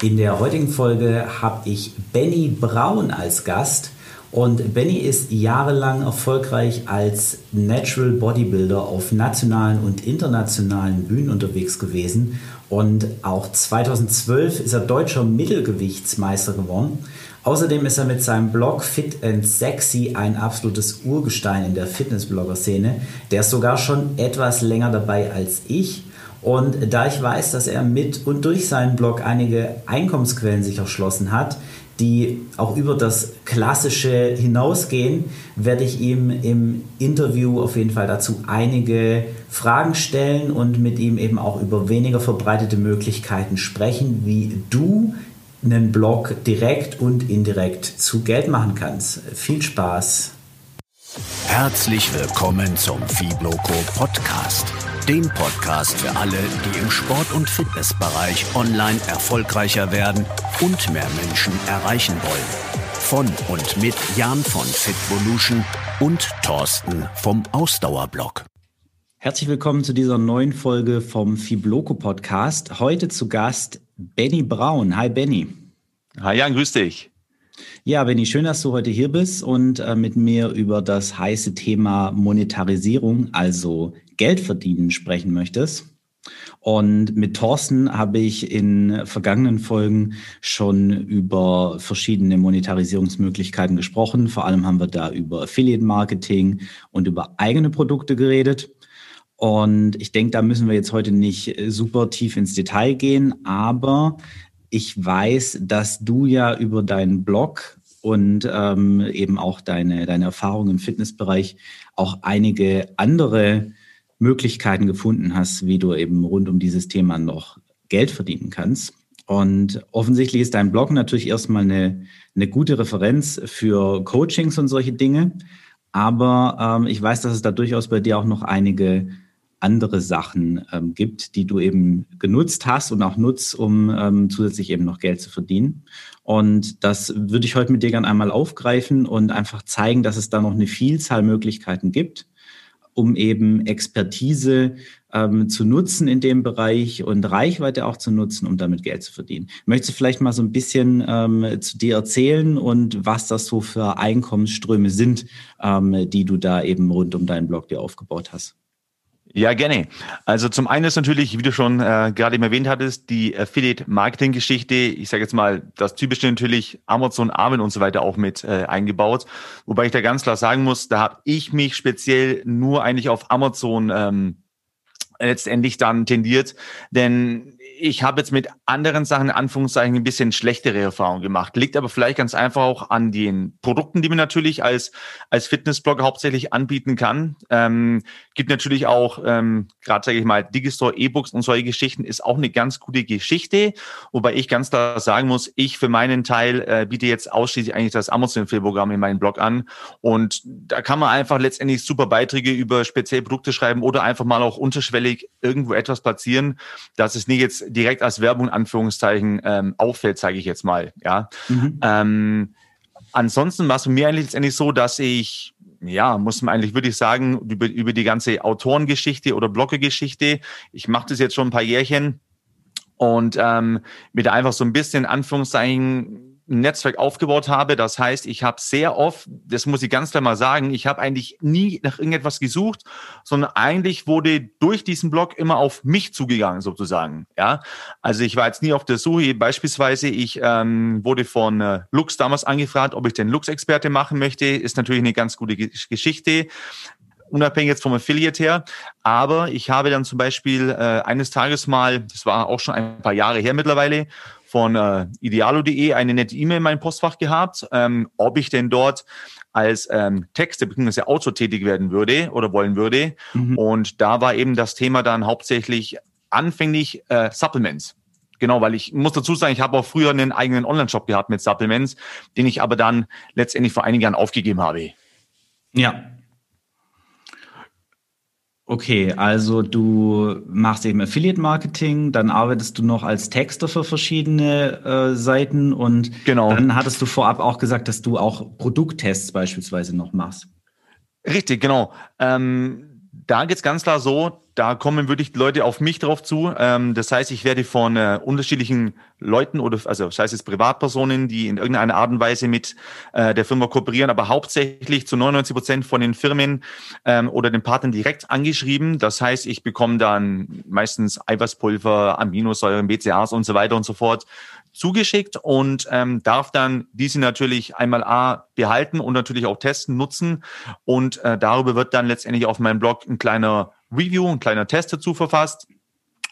In der heutigen Folge habe ich Benny Braun als Gast. Und Benny ist jahrelang erfolgreich als Natural Bodybuilder auf nationalen und internationalen Bühnen unterwegs gewesen. Und auch 2012 ist er deutscher Mittelgewichtsmeister geworden. Außerdem ist er mit seinem Blog Fit and Sexy ein absolutes Urgestein in der Fitnessblogger-Szene. Der ist sogar schon etwas länger dabei als ich. Und da ich weiß, dass er mit und durch seinen Blog einige Einkommensquellen sich erschlossen hat, die auch über das Klassische hinausgehen, werde ich ihm im Interview auf jeden Fall dazu einige Fragen stellen und mit ihm eben auch über weniger verbreitete Möglichkeiten sprechen, wie du einen Blog direkt und indirekt zu Geld machen kannst. Viel Spaß! Herzlich willkommen zum Fibloco Podcast dem Podcast für alle, die im Sport- und Fitnessbereich online erfolgreicher werden und mehr Menschen erreichen wollen. Von und mit Jan von Fitvolution und Thorsten vom Ausdauerblog. Herzlich willkommen zu dieser neuen Folge vom Fibloco Podcast. Heute zu Gast Benny Braun. Hi Benny. Hi Jan, grüß dich. Ja, Benny, schön, dass du heute hier bist und äh, mit mir über das heiße Thema Monetarisierung, also Geld verdienen sprechen möchtest. Und mit Thorsten habe ich in vergangenen Folgen schon über verschiedene Monetarisierungsmöglichkeiten gesprochen. Vor allem haben wir da über Affiliate Marketing und über eigene Produkte geredet. Und ich denke, da müssen wir jetzt heute nicht super tief ins Detail gehen, aber ich weiß, dass du ja über deinen Blog und ähm, eben auch deine, deine Erfahrung im Fitnessbereich auch einige andere Möglichkeiten gefunden hast, wie du eben rund um dieses Thema noch Geld verdienen kannst. Und offensichtlich ist dein Blog natürlich erstmal eine, eine gute Referenz für Coachings und solche Dinge. Aber ähm, ich weiß, dass es da durchaus bei dir auch noch einige andere Sachen ähm, gibt, die du eben genutzt hast und auch nutzt, um ähm, zusätzlich eben noch Geld zu verdienen. Und das würde ich heute mit dir gerne einmal aufgreifen und einfach zeigen, dass es da noch eine Vielzahl Möglichkeiten gibt um eben Expertise ähm, zu nutzen in dem Bereich und Reichweite auch zu nutzen, um damit Geld zu verdienen. Möchtest du vielleicht mal so ein bisschen ähm, zu dir erzählen und was das so für Einkommensströme sind, ähm, die du da eben rund um deinen Blog dir aufgebaut hast? Ja, gerne. Also zum einen ist natürlich, wie du schon äh, gerade eben erwähnt hattest, die Affiliate-Marketing-Geschichte, ich sage jetzt mal, das typische natürlich Amazon, Armen und so weiter auch mit äh, eingebaut. Wobei ich da ganz klar sagen muss, da habe ich mich speziell nur eigentlich auf Amazon ähm, letztendlich dann tendiert. Denn ich habe jetzt mit anderen Sachen in Anführungszeichen ein bisschen schlechtere Erfahrungen gemacht. Liegt aber vielleicht ganz einfach auch an den Produkten, die man natürlich als, als Fitnessblogger hauptsächlich anbieten kann. Ähm, gibt natürlich auch, ähm, gerade sage ich mal, Digistore, E-Books und solche Geschichten ist auch eine ganz gute Geschichte. Wobei ich ganz klar sagen muss, ich für meinen Teil äh, biete jetzt ausschließlich eigentlich das Amazon-Affiliate-Programm in meinem Blog an. Und da kann man einfach letztendlich super Beiträge über spezielle Produkte schreiben oder einfach mal auch unterschwellig irgendwo etwas platzieren, dass es nicht jetzt direkt als Werbung in Anführungszeichen ähm, auffällt, sage ich jetzt mal. Ja. Mhm. Ähm, ansonsten war es mir eigentlich letztendlich so, dass ich ja, muss man eigentlich wirklich sagen, über, über die ganze Autorengeschichte oder Bloggergeschichte. Ich mache das jetzt schon ein paar Jährchen und ähm, mit einfach so ein bisschen Anführungszeichen ein Netzwerk aufgebaut habe. Das heißt, ich habe sehr oft, das muss ich ganz klar mal sagen, ich habe eigentlich nie nach irgendetwas gesucht, sondern eigentlich wurde durch diesen Blog immer auf mich zugegangen sozusagen. Ja, also ich war jetzt nie auf der Suche. Beispielsweise, ich ähm, wurde von äh, Lux damals angefragt, ob ich den Lux-Experte machen möchte. Ist natürlich eine ganz gute Geschichte unabhängig jetzt vom Affiliate her. Aber ich habe dann zum Beispiel äh, eines Tages mal, das war auch schon ein paar Jahre her mittlerweile, von äh, idealo.de eine nette E-Mail in meinem Postfach gehabt, ähm, ob ich denn dort als ähm, Texte bzw. Autor tätig werden würde oder wollen würde. Mhm. Und da war eben das Thema dann hauptsächlich anfänglich äh, Supplements. Genau, weil ich muss dazu sagen, ich habe auch früher einen eigenen Online-Shop gehabt mit Supplements, den ich aber dann letztendlich vor einigen Jahren aufgegeben habe. Ja, Okay, also du machst eben Affiliate Marketing, dann arbeitest du noch als Texter für verschiedene äh, Seiten und genau. dann hattest du vorab auch gesagt, dass du auch Produkttests beispielsweise noch machst. Richtig, genau. Ähm, da geht's ganz klar so, da kommen wirklich Leute auf mich drauf zu. Ähm, das heißt, ich werde von äh, unterschiedlichen Leuten oder also sei es Privatpersonen, die in irgendeiner Art und Weise mit äh, der Firma kooperieren, aber hauptsächlich zu 99 Prozent von den Firmen ähm, oder den Partnern direkt angeschrieben. Das heißt, ich bekomme dann meistens Eiweißpulver, Aminosäuren, BCAAs und so weiter und so fort zugeschickt und ähm, darf dann diese natürlich einmal A behalten und natürlich auch testen, nutzen. Und äh, darüber wird dann letztendlich auf meinem Blog ein kleiner Review, ein kleiner Test dazu verfasst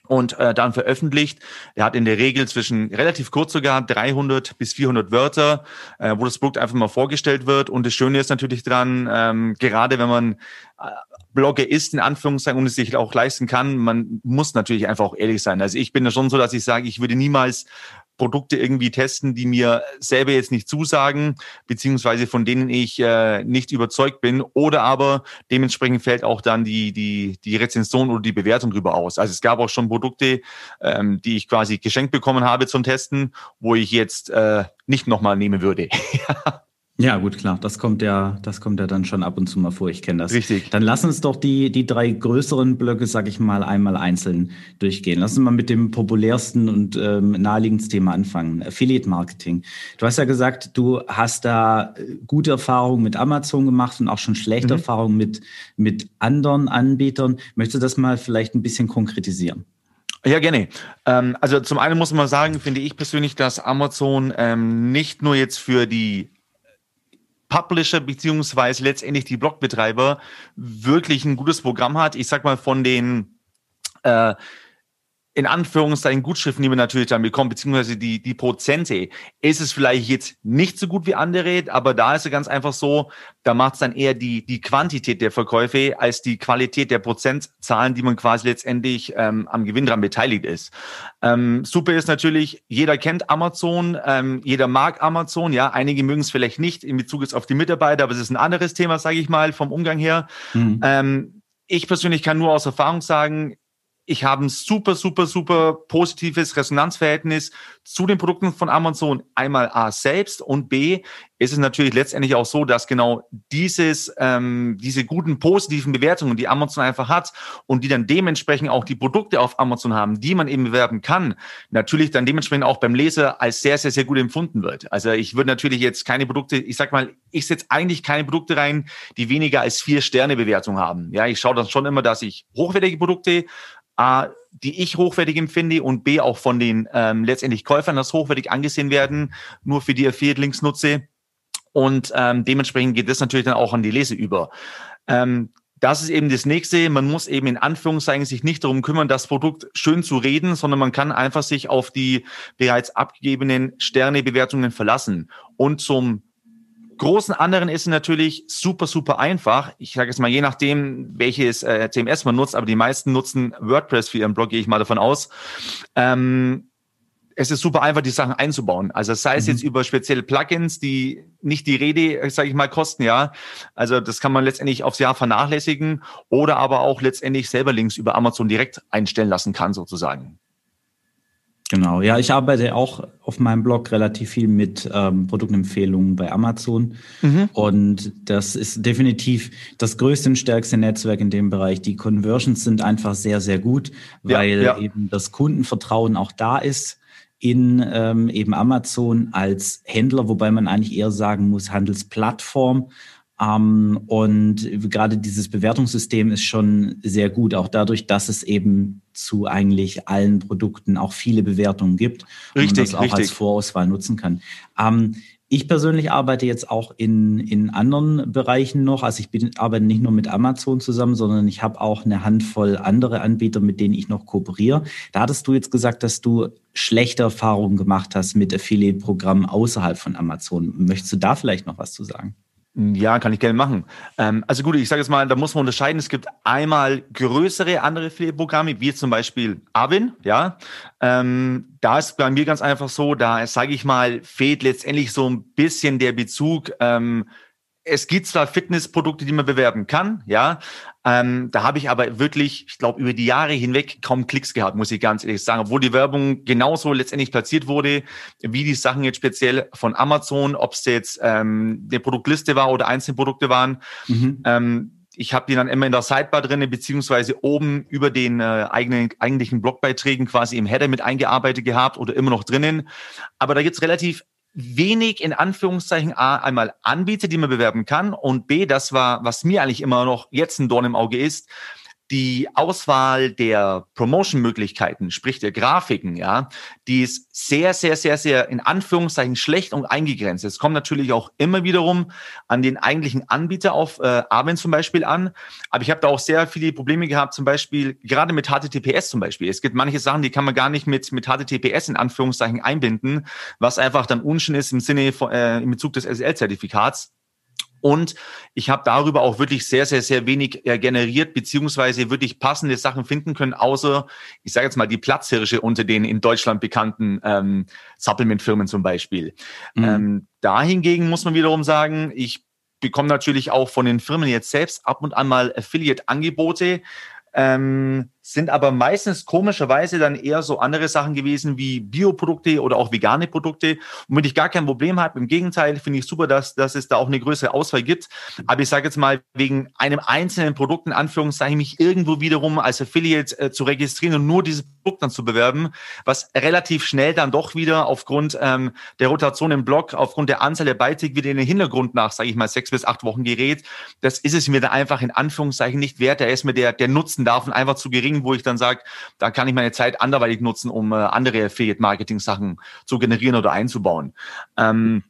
und äh, dann veröffentlicht. Er hat in der Regel zwischen relativ kurz sogar 300 bis 400 Wörter, äh, wo das Produkt einfach mal vorgestellt wird. Und das Schöne ist natürlich dran, ähm, gerade wenn man äh, Blogger ist, in Anführungszeichen, und es sich auch leisten kann, man muss natürlich einfach auch ehrlich sein. Also ich bin da schon so, dass ich sage, ich würde niemals Produkte irgendwie testen, die mir selber jetzt nicht zusagen, beziehungsweise von denen ich äh, nicht überzeugt bin. Oder aber dementsprechend fällt auch dann die, die, die Rezension oder die Bewertung drüber aus. Also es gab auch schon Produkte, ähm, die ich quasi geschenkt bekommen habe zum Testen, wo ich jetzt äh, nicht nochmal nehmen würde. Ja, gut, klar. Das kommt ja, das kommt ja dann schon ab und zu mal vor. Ich kenne das. Richtig. Dann lass uns doch die, die drei größeren Blöcke, sag ich mal, einmal einzeln durchgehen. Lass uns mal mit dem populärsten und ähm, naheliegendsten Thema anfangen. Affiliate Marketing. Du hast ja gesagt, du hast da äh, gute Erfahrungen mit Amazon gemacht und auch schon schlechte mhm. Erfahrungen mit, mit anderen Anbietern. Möchtest du das mal vielleicht ein bisschen konkretisieren? Ja, gerne. Ähm, also zum einen muss man sagen, finde ich persönlich, dass Amazon ähm, nicht nur jetzt für die Publisher beziehungsweise letztendlich die Blogbetreiber wirklich ein gutes Programm hat. Ich sag mal von den äh, in Anführungszeichen Gutschriften, die man natürlich dann bekommt, beziehungsweise die, die Prozente, ist es vielleicht jetzt nicht so gut wie andere, aber da ist es ganz einfach so, da macht es dann eher die, die Quantität der Verkäufe als die Qualität der Prozentzahlen, die man quasi letztendlich ähm, am Gewinn dran beteiligt ist. Ähm, super ist natürlich, jeder kennt Amazon, ähm, jeder mag Amazon, ja, einige mögen es vielleicht nicht in Bezug jetzt auf die Mitarbeiter, aber es ist ein anderes Thema, sage ich mal, vom Umgang her. Mhm. Ähm, ich persönlich kann nur aus Erfahrung sagen, ich habe ein super, super, super positives Resonanzverhältnis zu den Produkten von Amazon. Einmal A selbst und B ist es natürlich letztendlich auch so, dass genau dieses, ähm, diese guten positiven Bewertungen, die Amazon einfach hat und die dann dementsprechend auch die Produkte auf Amazon haben, die man eben bewerben kann, natürlich dann dementsprechend auch beim Leser als sehr, sehr, sehr gut empfunden wird. Also ich würde natürlich jetzt keine Produkte, ich sag mal, ich setze eigentlich keine Produkte rein, die weniger als vier Sterne Bewertung haben. Ja, ich schaue dann schon immer, dass ich hochwertige Produkte A, die ich hochwertig empfinde und B, auch von den ähm, letztendlich Käufern als hochwertig angesehen werden, nur für die Affiliate-Links nutze. Und ähm, dementsprechend geht das natürlich dann auch an die Lese über. Ähm, das ist eben das nächste. Man muss eben in Anführungszeichen sich nicht darum kümmern, das Produkt schön zu reden, sondern man kann einfach sich auf die bereits abgegebenen Sternebewertungen verlassen. Und zum großen anderen ist natürlich super, super einfach. Ich sage jetzt mal, je nachdem, welches äh, CMS man nutzt, aber die meisten nutzen WordPress für ihren Blog, gehe ich mal davon aus. Ähm, es ist super einfach, die Sachen einzubauen. Also sei es mhm. jetzt über spezielle Plugins, die nicht die Rede, sage ich mal, kosten, ja. Also das kann man letztendlich aufs Jahr vernachlässigen oder aber auch letztendlich selber Links über Amazon direkt einstellen lassen kann, sozusagen. Genau, ja, ich arbeite auch auf meinem Blog relativ viel mit ähm, Produktempfehlungen bei Amazon. Mhm. Und das ist definitiv das größte und stärkste Netzwerk in dem Bereich. Die Conversions sind einfach sehr, sehr gut, weil ja, ja. eben das Kundenvertrauen auch da ist in ähm, eben Amazon als Händler, wobei man eigentlich eher sagen muss, Handelsplattform. Ähm, und gerade dieses Bewertungssystem ist schon sehr gut, auch dadurch, dass es eben zu eigentlich allen Produkten auch viele Bewertungen gibt richtig, und das auch richtig. als Vorauswahl nutzen kann. Ähm, ich persönlich arbeite jetzt auch in, in anderen Bereichen noch. Also ich bin, arbeite nicht nur mit Amazon zusammen, sondern ich habe auch eine Handvoll andere Anbieter, mit denen ich noch kooperiere. Da hattest du jetzt gesagt, dass du schlechte Erfahrungen gemacht hast mit Affiliate-Programmen außerhalb von Amazon. Möchtest du da vielleicht noch was zu sagen? Ja, kann ich gerne machen. Ähm, also gut, ich sage jetzt mal, da muss man unterscheiden. Es gibt einmal größere andere Affiliate-Programme, wie zum Beispiel Avin, ja. Ähm, da ist bei mir ganz einfach so, da sage ich mal, fehlt letztendlich so ein bisschen der Bezug ähm, es gibt zwar Fitnessprodukte, die man bewerben kann, ja. Ähm, da habe ich aber wirklich, ich glaube, über die Jahre hinweg kaum Klicks gehabt, muss ich ganz ehrlich sagen. Obwohl die Werbung genauso letztendlich platziert wurde, wie die Sachen jetzt speziell von Amazon, ob es jetzt ähm, eine Produktliste war oder einzelne Produkte waren. Mhm. Ähm, ich habe die dann immer in der Sidebar drinne beziehungsweise oben über den äh, eigenen eigentlichen Blogbeiträgen quasi im Header mit eingearbeitet gehabt oder immer noch drinnen. Aber da gibt's relativ wenig in Anführungszeichen A, einmal Anbieter, die man bewerben kann. Und B, das war, was mir eigentlich immer noch jetzt ein Dorn im Auge ist, die Auswahl der Promotion-Möglichkeiten, sprich der Grafiken, ja, die ist sehr, sehr, sehr, sehr in Anführungszeichen schlecht und eingegrenzt. Es kommt natürlich auch immer wiederum an den eigentlichen Anbieter auf äh, Aven zum Beispiel an. Aber ich habe da auch sehr viele Probleme gehabt, zum Beispiel gerade mit HTTPS zum Beispiel. Es gibt manche Sachen, die kann man gar nicht mit, mit HTTPS in Anführungszeichen einbinden, was einfach dann unschön ist im Sinne von, äh, im Bezug des SSL-Zertifikats. Und ich habe darüber auch wirklich sehr, sehr, sehr wenig äh, generiert, beziehungsweise wirklich passende Sachen finden können, außer, ich sage jetzt mal, die Platzhirsche unter den in Deutschland bekannten ähm, Supplement-Firmen zum Beispiel. Mhm. Ähm, da hingegen muss man wiederum sagen, ich bekomme natürlich auch von den Firmen jetzt selbst ab und an mal Affiliate-Angebote. Ähm, sind aber meistens komischerweise dann eher so andere Sachen gewesen wie Bioprodukte oder auch vegane Produkte, womit ich gar kein Problem habe. Im Gegenteil finde ich super, dass, dass es da auch eine größere Auswahl gibt. Aber ich sage jetzt mal, wegen einem einzelnen Produkt in Anführungszeichen mich irgendwo wiederum als Affiliate äh, zu registrieren und nur dieses Produkt dann zu bewerben, was relativ schnell dann doch wieder aufgrund ähm, der Rotation im Blog, aufgrund der Anzahl der Beiträge wieder in den Hintergrund nach, sage ich mal, sechs bis acht Wochen gerät. Das ist es mir da einfach in Anführungszeichen nicht wert. Da ist mir der, der Nutzen davon einfach zu gering Ding, wo ich dann sage, da kann ich meine Zeit anderweitig nutzen, um äh, andere Affiliate-Marketing-Sachen zu generieren oder einzubauen. Ähm,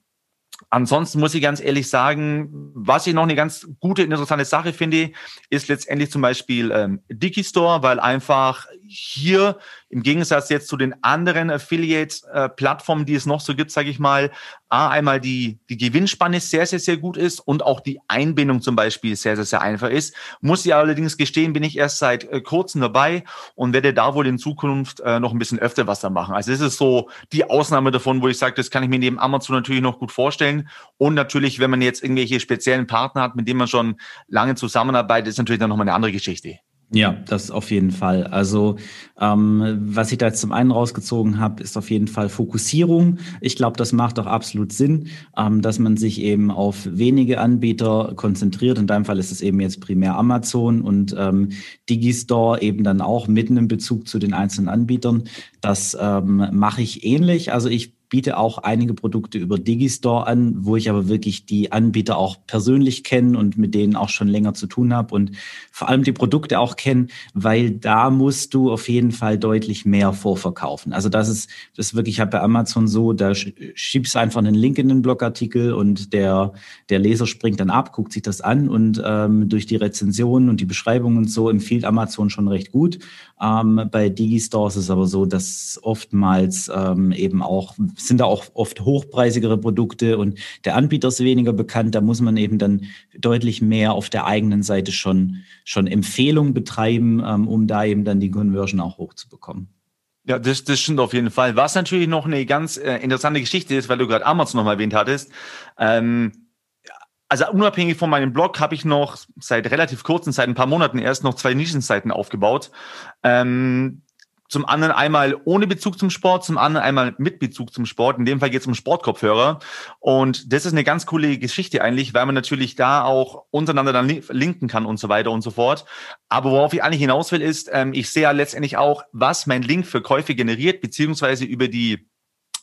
Ansonsten muss ich ganz ehrlich sagen, was ich noch eine ganz gute, interessante Sache finde, ist letztendlich zum Beispiel ähm, Digistore, weil einfach hier im Gegensatz jetzt zu den anderen Affiliate-Plattformen, die es noch so gibt, sage ich mal, A, einmal die, die Gewinnspanne sehr, sehr, sehr gut ist und auch die Einbindung zum Beispiel sehr, sehr, sehr einfach ist. Muss ich allerdings gestehen, bin ich erst seit äh, kurzem dabei und werde da wohl in Zukunft äh, noch ein bisschen öfter was da machen. Also das ist so die Ausnahme davon, wo ich sage, das kann ich mir neben Amazon natürlich noch gut vorstellen. Und natürlich, wenn man jetzt irgendwelche speziellen Partner hat, mit denen man schon lange zusammenarbeitet, ist natürlich dann nochmal eine andere Geschichte. Ja, das auf jeden Fall. Also ähm, was ich da jetzt zum einen rausgezogen habe, ist auf jeden Fall Fokussierung. Ich glaube, das macht auch absolut Sinn, ähm, dass man sich eben auf wenige Anbieter konzentriert. In deinem Fall ist es eben jetzt primär Amazon und ähm, Digistore eben dann auch mitten im Bezug zu den einzelnen Anbietern. Das ähm, mache ich ähnlich. Also ich biete auch einige Produkte über Digistore an, wo ich aber wirklich die Anbieter auch persönlich kenne und mit denen auch schon länger zu tun habe und vor allem die Produkte auch kenne, weil da musst du auf jeden Fall deutlich mehr vorverkaufen. Also das ist das ist wirklich halt bei Amazon so, da schiebst du einfach einen Link in den Blogartikel und der der Leser springt dann ab, guckt sich das an und ähm, durch die Rezensionen und die Beschreibungen und so empfiehlt Amazon schon recht gut. Ähm, bei Digistores ist es aber so, dass oftmals ähm, eben auch sind da auch oft hochpreisigere Produkte und der Anbieter ist weniger bekannt. Da muss man eben dann deutlich mehr auf der eigenen Seite schon, schon Empfehlungen betreiben, ähm, um da eben dann die Conversion auch hochzubekommen. Ja, das, das stimmt auf jeden Fall. Was natürlich noch eine ganz äh, interessante Geschichte ist, weil du gerade Amazon noch mal erwähnt hattest. Ähm, also unabhängig von meinem Blog habe ich noch seit relativ kurzen, seit ein paar Monaten erst noch zwei Nischenseiten aufgebaut. Ähm, zum anderen einmal ohne Bezug zum Sport, zum anderen einmal mit Bezug zum Sport. In dem Fall geht es um Sportkopfhörer. Und das ist eine ganz coole Geschichte eigentlich, weil man natürlich da auch untereinander dann linken kann und so weiter und so fort. Aber worauf ich eigentlich hinaus will, ist, ähm, ich sehe ja letztendlich auch, was mein Link für Käufe generiert, beziehungsweise über die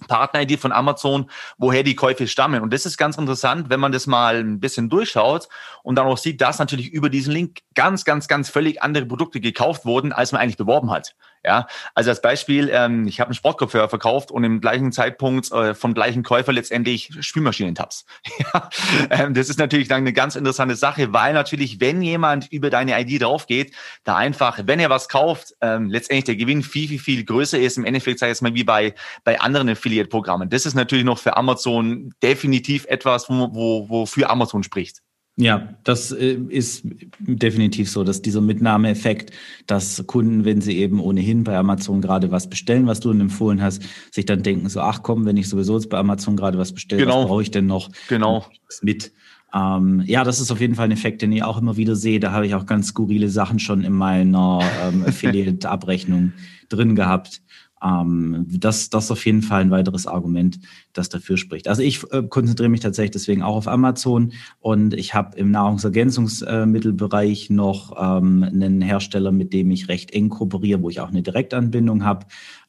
Partner-ID von Amazon, woher die Käufe stammen. Und das ist ganz interessant, wenn man das mal ein bisschen durchschaut und dann auch sieht, dass natürlich über diesen Link ganz, ganz, ganz völlig andere Produkte gekauft wurden, als man eigentlich beworben hat. Ja, also als Beispiel, ähm, ich habe einen Sportkopfhörer verkauft und im gleichen Zeitpunkt äh, vom gleichen Käufer letztendlich Spülmaschinentabs. ja, ähm, das ist natürlich dann eine ganz interessante Sache, weil natürlich, wenn jemand über deine ID draufgeht, da einfach, wenn er was kauft, ähm, letztendlich der Gewinn viel, viel, viel größer ist. Im Endeffekt sage ich jetzt mal wie bei, bei anderen Affiliate-Programmen. Das ist natürlich noch für Amazon definitiv etwas, wo, wo, wo für Amazon spricht. Ja, das äh, ist definitiv so, dass dieser Mitnahmeeffekt, dass Kunden, wenn sie eben ohnehin bei Amazon gerade was bestellen, was du ihnen empfohlen hast, sich dann denken so, ach komm, wenn ich sowieso jetzt bei Amazon gerade was bestelle, genau. was brauche ich denn noch? Genau. Mit. Ähm, ja, das ist auf jeden Fall ein Effekt, den ich auch immer wieder sehe. Da habe ich auch ganz skurrile Sachen schon in meiner ähm, Affiliate-Abrechnung drin gehabt. Ähm, das, ist auf jeden Fall ein weiteres Argument, das dafür spricht. Also ich äh, konzentriere mich tatsächlich deswegen auch auf Amazon und ich habe im Nahrungsergänzungsmittelbereich noch ähm, einen Hersteller, mit dem ich recht eng kooperiere, wo ich auch eine Direktanbindung habe.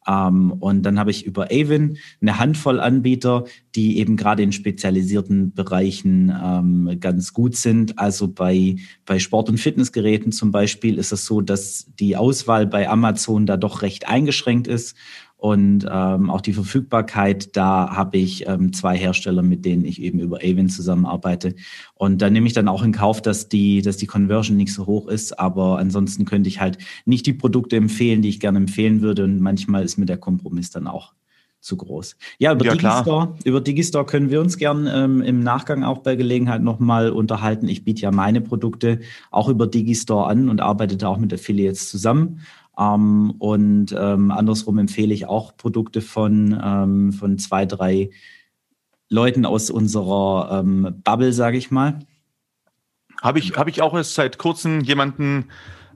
Ähm, und dann habe ich über Avon eine Handvoll Anbieter, die eben gerade in spezialisierten Bereichen ähm, ganz gut sind. Also bei, bei Sport- und Fitnessgeräten zum Beispiel ist es so, dass die Auswahl bei Amazon da doch recht eingeschränkt ist und ähm, auch die Verfügbarkeit, da habe ich ähm, zwei Hersteller, mit denen ich eben über Avon zusammenarbeite. Und da nehme ich dann auch in Kauf, dass die, dass die Conversion nicht so hoch ist. Aber ansonsten könnte ich halt nicht die Produkte empfehlen, die ich gerne empfehlen würde. Und manchmal ist mir der Kompromiss dann auch zu groß. Ja, über, ja, Digistore, über Digistore können wir uns gern ähm, im Nachgang auch bei Gelegenheit nochmal unterhalten. Ich biete ja meine Produkte auch über Digistore an und arbeite da auch mit Affiliates zusammen. Ähm, und ähm, andersrum empfehle ich auch Produkte von, ähm, von zwei, drei Leuten aus unserer ähm, Bubble, sage ich mal. Habe ich, hab ich auch erst seit kurzem jemanden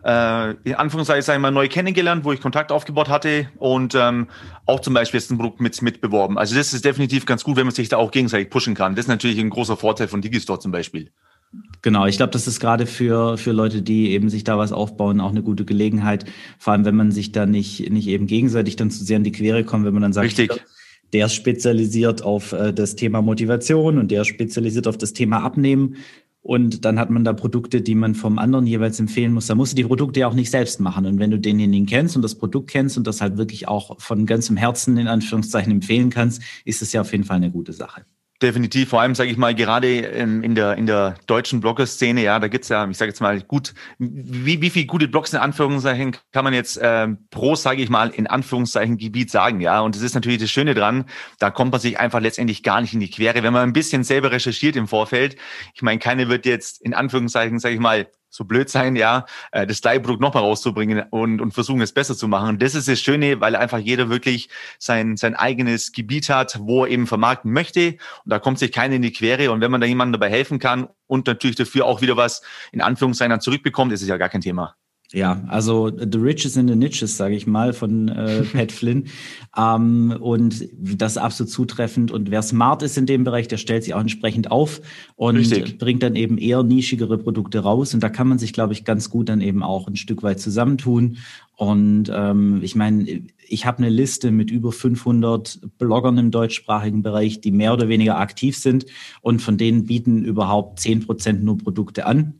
äh, in Anführungszeichen mal neu kennengelernt, wo ich Kontakt aufgebaut hatte und ähm, auch zum Beispiel jetzt ein Produkt mit, mitbeworben. Also das ist definitiv ganz gut, wenn man sich da auch gegenseitig pushen kann. Das ist natürlich ein großer Vorteil von Digistore zum Beispiel. Genau, ich glaube, das ist gerade für, für Leute, die eben sich da was aufbauen, auch eine gute Gelegenheit. Vor allem, wenn man sich da nicht, nicht eben gegenseitig dann zu sehr in die Quere kommt, wenn man dann sagt, Richtig. der ist spezialisiert auf äh, das Thema Motivation und der ist spezialisiert auf das Thema Abnehmen. Und dann hat man da Produkte, die man vom anderen jeweils empfehlen muss. Da musst du die Produkte ja auch nicht selbst machen. Und wenn du denjenigen kennst und das Produkt kennst und das halt wirklich auch von ganzem Herzen in Anführungszeichen empfehlen kannst, ist es ja auf jeden Fall eine gute Sache. Definitiv, vor allem sage ich mal gerade ähm, in der in der deutschen Blogger-Szene, ja, da gibt's ja, ich sage jetzt mal gut, wie wie viel gute Blogs in Anführungszeichen kann man jetzt äh, pro, sage ich mal, in Anführungszeichen Gebiet sagen, ja, und das ist natürlich das Schöne dran, da kommt man sich einfach letztendlich gar nicht in die Quere, wenn man ein bisschen selber recherchiert im Vorfeld. Ich meine, keine wird jetzt in Anführungszeichen, sage ich mal, so blöd sein, ja, äh, das gleiche Produkt nochmal rauszubringen und, und versuchen es besser zu machen. Das ist das Schöne, weil einfach jeder wirklich sein, sein eigenes Gebiet hat, wo er eben vermarkten möchte. Und da kommt sich keiner in die Quere. Und wenn man da jemandem dabei helfen kann und natürlich dafür auch wieder was in Anführungszeichen dann zurückbekommt, ist es ja gar kein Thema. Ja, also The Riches in the Niches, sage ich mal, von äh, Pat Flynn. Ähm, und das ist absolut zutreffend. Und wer smart ist in dem Bereich, der stellt sich auch entsprechend auf und Richtig. bringt dann eben eher nischigere Produkte raus. Und da kann man sich, glaube ich, ganz gut dann eben auch ein Stück weit zusammentun. Und ähm, ich meine, ich habe eine Liste mit über 500 Bloggern im deutschsprachigen Bereich, die mehr oder weniger aktiv sind. Und von denen bieten überhaupt 10 Prozent nur Produkte an.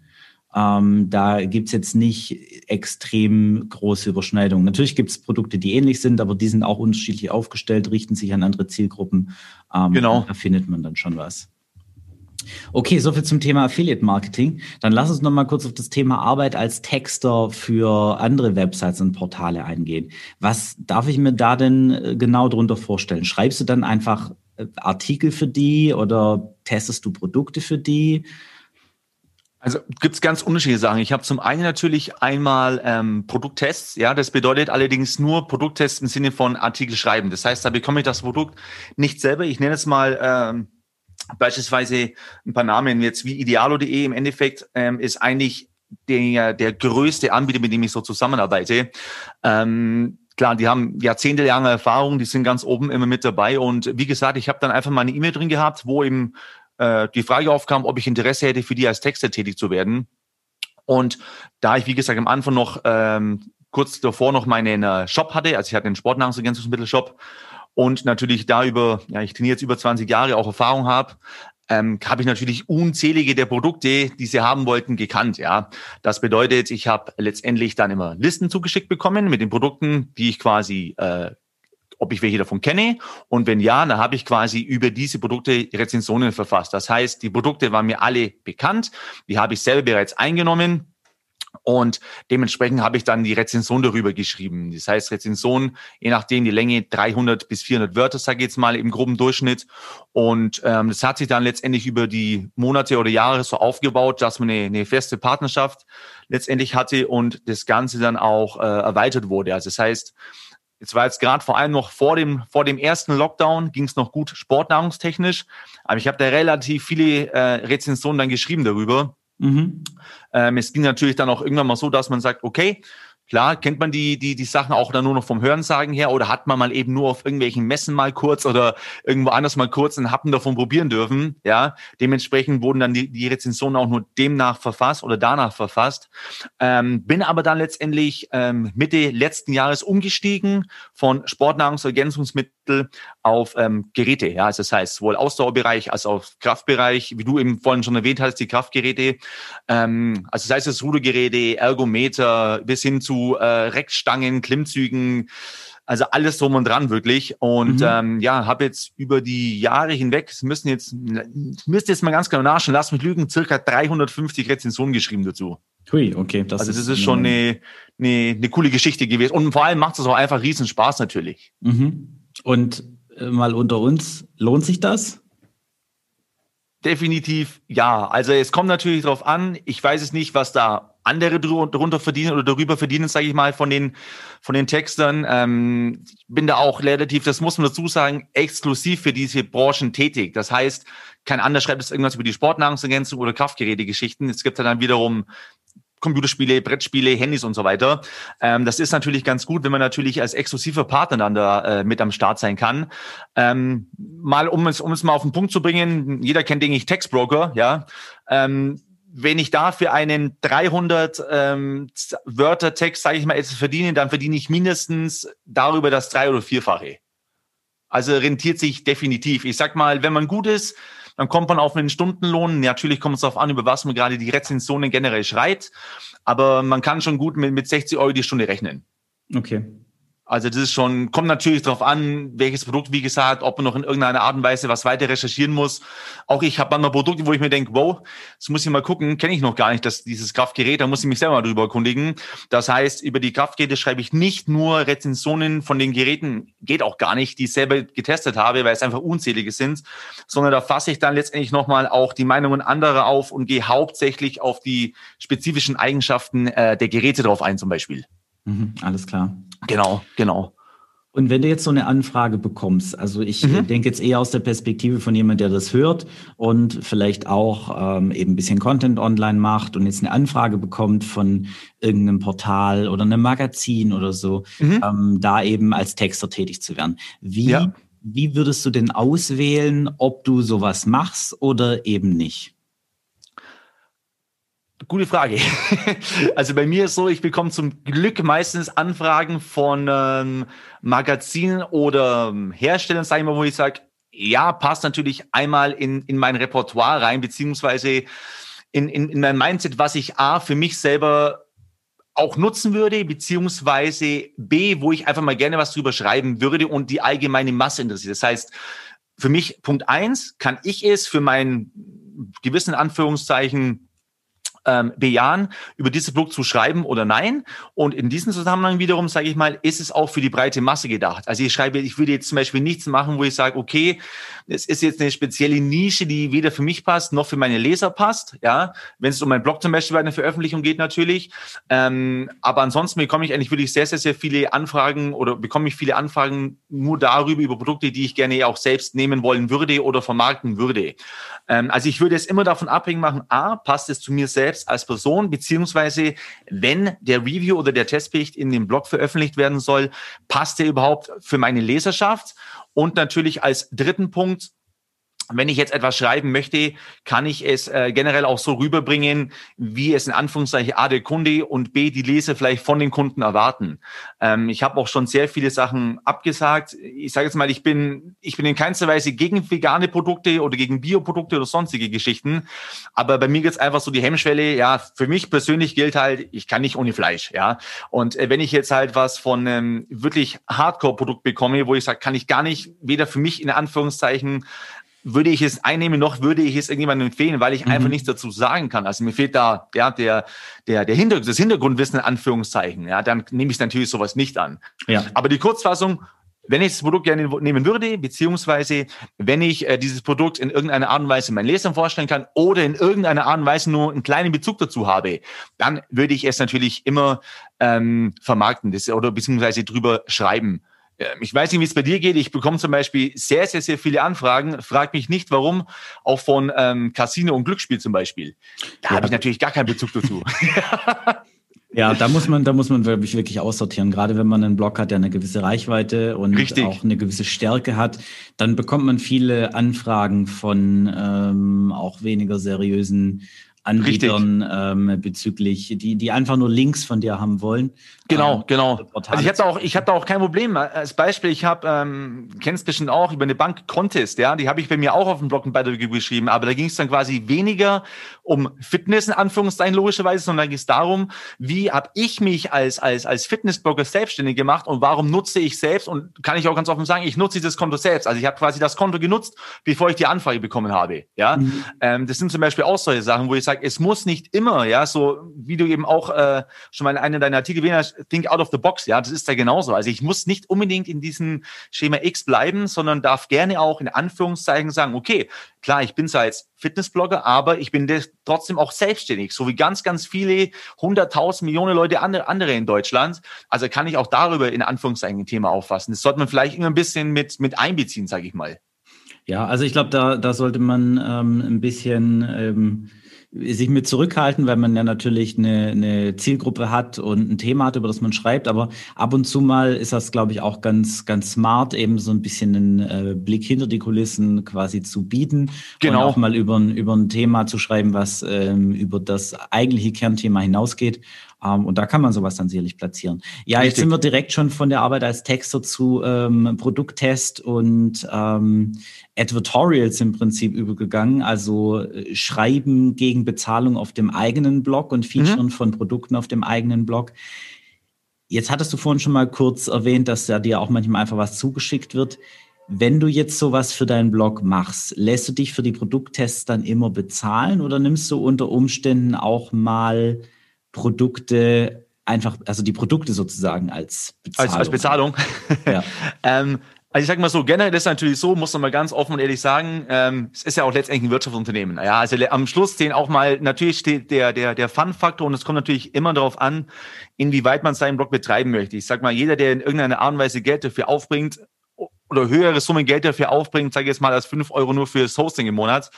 Ähm, da gibt's jetzt nicht extrem große Überschneidungen. Natürlich gibt's Produkte, die ähnlich sind, aber die sind auch unterschiedlich aufgestellt, richten sich an andere Zielgruppen. Ähm, genau. Da findet man dann schon was. Okay, soviel zum Thema Affiliate Marketing. Dann lass uns noch mal kurz auf das Thema Arbeit als Texter für andere Websites und Portale eingehen. Was darf ich mir da denn äh, genau drunter vorstellen? Schreibst du dann einfach äh, Artikel für die oder testest du Produkte für die? Also gibt's ganz unterschiedliche Sachen. Ich habe zum einen natürlich einmal ähm, Produkttests. Ja, das bedeutet allerdings nur Produkttests im Sinne von Artikel schreiben. Das heißt, da bekomme ich das Produkt nicht selber. Ich nenne es mal ähm, beispielsweise ein paar Namen jetzt wie idealo.de. Im Endeffekt ähm, ist eigentlich der, der größte Anbieter, mit dem ich so zusammenarbeite. Ähm, klar, die haben jahrzehntelange Erfahrung, die sind ganz oben immer mit dabei. Und wie gesagt, ich habe dann einfach mal eine E-Mail drin gehabt, wo eben äh, die Frage aufkam, ob ich Interesse hätte, für die als Texter tätig zu werden. Und da ich, wie gesagt, am Anfang noch ähm, kurz davor noch meinen äh, Shop hatte, also ich hatte einen Sportnahrungsergänzungsmittelshop und natürlich da über, ja, ich trainiere jetzt über 20 Jahre auch Erfahrung habe, ähm, habe ich natürlich unzählige der Produkte, die sie haben wollten, gekannt. Ja, das bedeutet, ich habe letztendlich dann immer Listen zugeschickt bekommen mit den Produkten, die ich quasi äh, ob ich welche davon kenne und wenn ja, dann habe ich quasi über diese Produkte Rezensionen verfasst. Das heißt, die Produkte waren mir alle bekannt, die habe ich selber bereits eingenommen. Und dementsprechend habe ich dann die Rezension darüber geschrieben. Das heißt, Rezension, je nachdem die Länge 300 bis 400 Wörter, sage ich jetzt mal im groben Durchschnitt. Und ähm, das hat sich dann letztendlich über die Monate oder Jahre so aufgebaut, dass man eine, eine feste Partnerschaft letztendlich hatte und das Ganze dann auch äh, erweitert wurde. Also das heißt, Jetzt war jetzt gerade vor allem noch vor dem, vor dem ersten Lockdown ging es noch gut sportnahrungstechnisch, aber ich habe da relativ viele äh, Rezensionen dann geschrieben darüber. Mhm. Ähm, es ging natürlich dann auch irgendwann mal so, dass man sagt, okay, Klar, kennt man die, die, die Sachen auch dann nur noch vom Hörensagen her oder hat man mal eben nur auf irgendwelchen Messen mal kurz oder irgendwo anders mal kurz einen Happen davon probieren dürfen. Ja, dementsprechend wurden dann die, die Rezensionen auch nur demnach verfasst oder danach verfasst. Ähm, bin aber dann letztendlich ähm, Mitte letzten Jahres umgestiegen von Sportnahrungsergänzungsmittel auf ähm, Geräte. Ja, also das heißt sowohl Ausdauerbereich als auch Kraftbereich, wie du eben vorhin schon erwähnt hast, die Kraftgeräte. Ähm, also das heißt das Rudergeräte, Ergometer bis hin zu äh, Reckstangen, Klimmzügen, also alles drum und dran wirklich. Und mhm. ähm, ja, habe jetzt über die Jahre hinweg, es müssen jetzt, müsst jetzt mal ganz genau nachschauen, lass mich lügen, circa 350 Rezensionen geschrieben dazu. Hui, okay. Das also das ist, ist schon eine, eine, eine coole Geschichte gewesen. Und vor allem macht es auch einfach riesen Spaß natürlich. Mhm. Und äh, mal unter uns, lohnt sich das? Definitiv ja. Also es kommt natürlich darauf an. Ich weiß es nicht, was da andere darunter verdienen oder darüber verdienen, sage ich mal, von den von den Textern. Ähm, ich bin da auch relativ, das muss man dazu sagen, exklusiv für diese Branchen tätig. Das heißt, kein anderer schreibt jetzt irgendwas über die Sportnahrungsergänzung oder Kraftgerätegeschichten. Es gibt dann wiederum Computerspiele, Brettspiele, Handys und so weiter. Ähm, das ist natürlich ganz gut, wenn man natürlich als exklusiver Partner dann da äh, mit am Start sein kann. Ähm, mal, um es, um es mal auf den Punkt zu bringen, jeder kennt, denke ich, Textbroker, ja. Ähm, wenn ich da für einen 300 ähm, Wörter Text, sage ich mal, etwas verdiene, dann verdiene ich mindestens darüber das drei- oder vierfache. Also rentiert sich definitiv. Ich sag mal, wenn man gut ist, dann kommt man auf einen Stundenlohn. Natürlich kommt es darauf an, über was man gerade die Rezensionen generell schreit. Aber man kann schon gut mit, mit 60 Euro die Stunde rechnen. Okay. Also das ist schon, kommt natürlich darauf an, welches Produkt, wie gesagt, ob man noch in irgendeiner Art und Weise was weiter recherchieren muss. Auch ich habe manchmal Produkte, wo ich mir denke, wow, das muss ich mal gucken, kenne ich noch gar nicht, dass dieses Kraftgerät, da muss ich mich selber mal drüber erkundigen. Das heißt, über die Kraftgeräte schreibe ich nicht nur Rezensionen von den Geräten, geht auch gar nicht, die ich selber getestet habe, weil es einfach unzählige sind, sondern da fasse ich dann letztendlich nochmal auch die Meinungen anderer auf und gehe hauptsächlich auf die spezifischen Eigenschaften äh, der Geräte drauf ein zum Beispiel. Mhm, alles klar. Genau, genau. Und wenn du jetzt so eine Anfrage bekommst, also ich mhm. denke jetzt eher aus der Perspektive von jemand, der das hört und vielleicht auch ähm, eben ein bisschen Content online macht und jetzt eine Anfrage bekommt von irgendeinem Portal oder einem Magazin oder so, mhm. ähm, da eben als Texter tätig zu werden. Wie, ja. wie würdest du denn auswählen, ob du sowas machst oder eben nicht? Gute Frage. Also bei mir ist so, ich bekomme zum Glück meistens Anfragen von ähm, Magazinen oder ähm, Herstellern, sage ich mal, wo ich sage, ja, passt natürlich einmal in, in mein Repertoire rein, beziehungsweise in, in, in mein Mindset, was ich A, für mich selber auch nutzen würde, beziehungsweise B, wo ich einfach mal gerne was drüber schreiben würde und die allgemeine Masse interessiert. Das heißt, für mich Punkt eins kann ich es für meinen gewissen Anführungszeichen ähm, bejahen, über dieses Produkt zu schreiben oder nein. Und in diesem Zusammenhang wiederum, sage ich mal, ist es auch für die breite Masse gedacht. Also ich schreibe, ich würde jetzt zum Beispiel nichts machen, wo ich sage, okay, es ist jetzt eine spezielle Nische, die weder für mich passt, noch für meine Leser passt. Ja, wenn es um meinen Blog zum Beispiel bei einer Veröffentlichung geht, natürlich. Ähm, aber ansonsten bekomme ich eigentlich wirklich sehr, sehr, sehr viele Anfragen oder bekomme ich viele Anfragen nur darüber, über Produkte, die ich gerne auch selbst nehmen wollen würde oder vermarkten würde. Ähm, also ich würde es immer davon abhängig machen, A, passt es zu mir selbst als Person, beziehungsweise wenn der Review oder der Testbericht in dem Blog veröffentlicht werden soll, passt der überhaupt für meine Leserschaft? Und natürlich als dritten Punkt, wenn ich jetzt etwas schreiben möchte, kann ich es äh, generell auch so rüberbringen, wie es in Anführungszeichen A der Kunde und B die Leser vielleicht von den Kunden erwarten. Ähm, ich habe auch schon sehr viele Sachen abgesagt. Ich sage jetzt mal, ich bin ich bin in keinster Weise gegen vegane Produkte oder gegen Bioprodukte oder sonstige Geschichten, aber bei mir geht's einfach so die Hemmschwelle. Ja, für mich persönlich gilt halt, ich kann nicht ohne Fleisch. Ja, und äh, wenn ich jetzt halt was von ähm, wirklich Hardcore-Produkt bekomme, wo ich sage, kann ich gar nicht weder für mich in Anführungszeichen würde ich es einnehmen, noch würde ich es irgendjemandem empfehlen, weil ich mhm. einfach nichts dazu sagen kann. Also mir fehlt da ja, der, der, der Hintergrund, das Hintergrundwissen in Anführungszeichen. Ja, dann nehme ich natürlich sowas nicht an. Ja. Aber die Kurzfassung, wenn ich das Produkt gerne nehmen würde, beziehungsweise wenn ich äh, dieses Produkt in irgendeiner Art und Weise meinen Lesern vorstellen kann oder in irgendeiner Art und Weise nur einen kleinen Bezug dazu habe, dann würde ich es natürlich immer ähm, vermarkten das, oder beziehungsweise drüber schreiben. Ähm, ich weiß nicht, wie es bei dir geht. Ich bekomme zum Beispiel sehr, sehr, sehr viele Anfragen. Frag mich nicht, warum. Auch von ähm, Casino und Glücksspiel zum Beispiel. Da ja. habe ich natürlich gar keinen Bezug dazu. Ja, da muss man, da muss man wirklich, wirklich aussortieren. Gerade wenn man einen Blog hat, der eine gewisse Reichweite und Richtig. auch eine gewisse Stärke hat, dann bekommt man viele Anfragen von ähm, auch weniger seriösen Anbietern ähm, bezüglich, die, die einfach nur Links von dir haben wollen. Genau, ähm, genau. Also ich habe da auch, ich da auch kein Problem. Als Beispiel, ich habe, ähm, kennst bestimmt auch über eine Bank Contest, ja, die habe ich bei mir auch auf dem Blog ein Beitrag geschrieben, aber da ging es dann quasi weniger um Fitness in Anführungszeichen logischerweise, sondern da ging es darum, wie habe ich mich als als als Fitnessblogger selbstständig gemacht und warum nutze ich selbst und kann ich auch ganz offen sagen, ich nutze dieses Konto selbst. Also ich habe quasi das Konto genutzt, bevor ich die Anfrage bekommen habe. Ja, mhm. ähm, das sind zum Beispiel auch solche Sachen, wo ich sage, es muss nicht immer, ja, so wie du eben auch äh, schon mal in einem deiner Artikel erwähnt hast, think out of the box, ja, das ist ja genauso. Also ich muss nicht unbedingt in diesem Schema X bleiben, sondern darf gerne auch in Anführungszeichen sagen, okay, klar, ich bin zwar jetzt Fitnessblogger, aber ich bin trotzdem auch selbstständig, so wie ganz, ganz viele hunderttausend Millionen Leute andere, andere in Deutschland. Also kann ich auch darüber in Anführungszeichen ein Thema auffassen. Das sollte man vielleicht immer ein bisschen mit, mit einbeziehen, sage ich mal. Ja, also ich glaube, da, da sollte man ähm, ein bisschen ähm, sich mit zurückhalten, weil man ja natürlich eine, eine Zielgruppe hat und ein Thema hat, über das man schreibt. Aber ab und zu mal ist das, glaube ich, auch ganz, ganz smart, eben so ein bisschen einen äh, Blick hinter die Kulissen quasi zu bieten. Genau. Und auch mal über, über ein Thema zu schreiben, was ähm, über das eigentliche Kernthema hinausgeht. Ähm, und da kann man sowas dann sicherlich platzieren. Ja, Richtig. jetzt sind wir direkt schon von der Arbeit als Texter zu ähm, Produkttest und ähm, Advertorials im Prinzip übergegangen, also äh, Schreiben gegen Bezahlung auf dem eigenen Blog und Featuren mhm. von Produkten auf dem eigenen Blog. Jetzt hattest du vorhin schon mal kurz erwähnt, dass da dir auch manchmal einfach was zugeschickt wird. Wenn du jetzt sowas für deinen Blog machst, lässt du dich für die Produkttests dann immer bezahlen oder nimmst du unter Umständen auch mal Produkte einfach, also die Produkte sozusagen als Bezahlung. Als, als Bezahlung. Ja. ähm, also ich sage mal so, generell ist es natürlich so, muss man mal ganz offen und ehrlich sagen, ähm, es ist ja auch letztendlich ein Wirtschaftsunternehmen. Ja, also am Schluss stehen auch mal, natürlich steht der, der, der Fun-Faktor und es kommt natürlich immer darauf an, inwieweit man seinen Blog betreiben möchte. Ich sag mal, jeder, der in irgendeiner Art und Weise Geld dafür aufbringt, oder höhere Summen Geld dafür aufbringt, sage ich jetzt mal als fünf Euro nur fürs Hosting im Monat,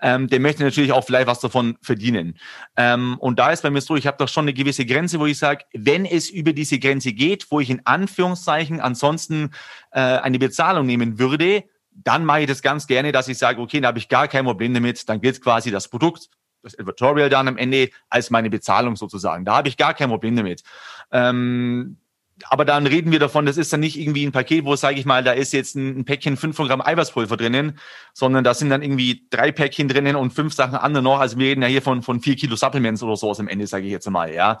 ähm, der möchte natürlich auch vielleicht was davon verdienen. Ähm, und da ist bei mir so, ich habe doch schon eine gewisse Grenze, wo ich sage, wenn es über diese Grenze geht, wo ich in Anführungszeichen ansonsten äh, eine Bezahlung nehmen würde, dann mache ich das ganz gerne, dass ich sage, okay, da habe ich gar kein Problem damit, dann gilt quasi das Produkt, das Editorial dann am Ende als meine Bezahlung sozusagen. Da habe ich gar kein Problem damit. Ähm, aber dann reden wir davon, das ist dann nicht irgendwie ein Paket, wo, sage ich mal, da ist jetzt ein, Päckchen 500 Gramm Eiweißpulver drinnen, sondern da sind dann irgendwie drei Päckchen drinnen und fünf Sachen andere noch. Also wir reden ja hier von, von vier Kilo Supplements oder sowas am Ende, sage ich jetzt mal, ja.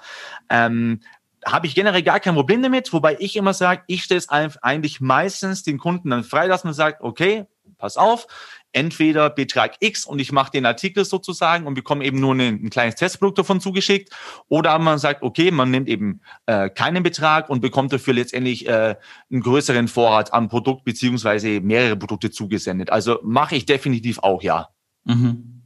Ähm, habe ich generell gar kein Problem damit, wobei ich immer sage, ich stelle es eigentlich meistens den Kunden dann frei, dass man sagt, okay, pass auf, entweder Betrag X und ich mache den Artikel sozusagen und bekomme eben nur ein, ein kleines Testprodukt davon zugeschickt. Oder man sagt, okay, man nimmt eben äh, keinen Betrag und bekommt dafür letztendlich äh, einen größeren Vorrat am Produkt beziehungsweise mehrere Produkte zugesendet. Also mache ich definitiv auch, ja. Mhm.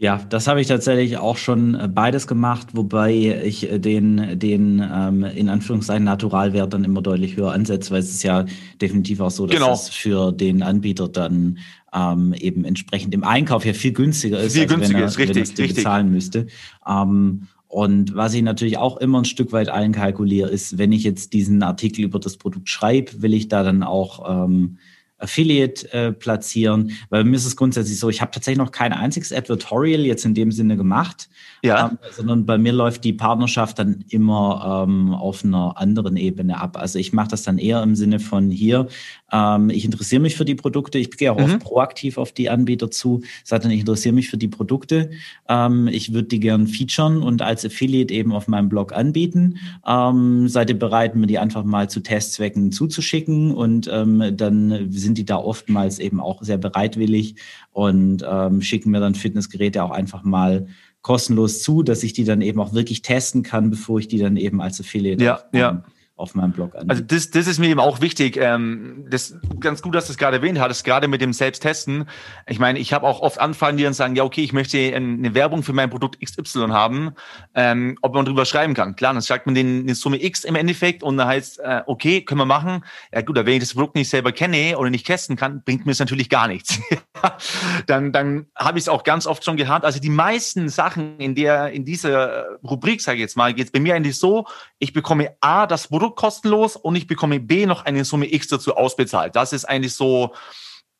Ja, das habe ich tatsächlich auch schon äh, beides gemacht, wobei ich äh, den, den ähm, in Anführungszeichen Naturalwert dann immer deutlich höher ansetze, weil es ist ja definitiv auch so, dass genau. es für den Anbieter dann ähm, eben entsprechend im Einkauf ja viel günstiger ist, viel als günstiger wenn er, ist, richtig, wenn er richtig. bezahlen müsste. Ähm, und was ich natürlich auch immer ein Stück weit einkalkuliere, ist, wenn ich jetzt diesen Artikel über das Produkt schreibe, will ich da dann auch ähm, Affiliate äh, platzieren, weil mir ist es grundsätzlich so, ich habe tatsächlich noch kein einziges Advertorial jetzt in dem Sinne gemacht, ja. Ähm, sondern bei mir läuft die Partnerschaft dann immer ähm, auf einer anderen Ebene ab. Also ich mache das dann eher im Sinne von hier, ähm, ich interessiere mich für die Produkte, ich gehe auch mhm. oft proaktiv auf die Anbieter zu, sage dann, ich interessiere mich für die Produkte, ähm, ich würde die gern featuren und als Affiliate eben auf meinem Blog anbieten. Ähm, seid ihr bereit, mir die einfach mal zu Testzwecken zuzuschicken und ähm, dann sind die da oftmals eben auch sehr bereitwillig und ähm, schicken mir dann Fitnessgeräte auch einfach mal kostenlos zu, dass ich die dann eben auch wirklich testen kann, bevor ich die dann eben als Affiliate ja, ja auf meinem Blog an. Also das, das ist mir eben auch wichtig. Ähm, das ganz gut, dass du es gerade erwähnt hattest, gerade mit dem Selbsttesten. Ich meine, ich habe auch oft Anfragen, die dann sagen, ja, okay, ich möchte eine Werbung für mein Produkt XY haben, ähm, ob man drüber schreiben kann. Klar, dann sagt man den eine Summe X im Endeffekt und dann heißt, äh, okay, können wir machen. Ja gut, aber wenn ich das Produkt nicht selber kenne oder nicht testen kann, bringt mir es natürlich gar nichts. dann, dann habe ich es auch ganz oft schon gehabt. Also die meisten Sachen in der, in dieser Rubrik, sage ich jetzt mal, geht es bei mir eigentlich so, ich bekomme A, das Produkt kostenlos und ich bekomme B noch eine Summe X dazu ausbezahlt. Das ist eigentlich so,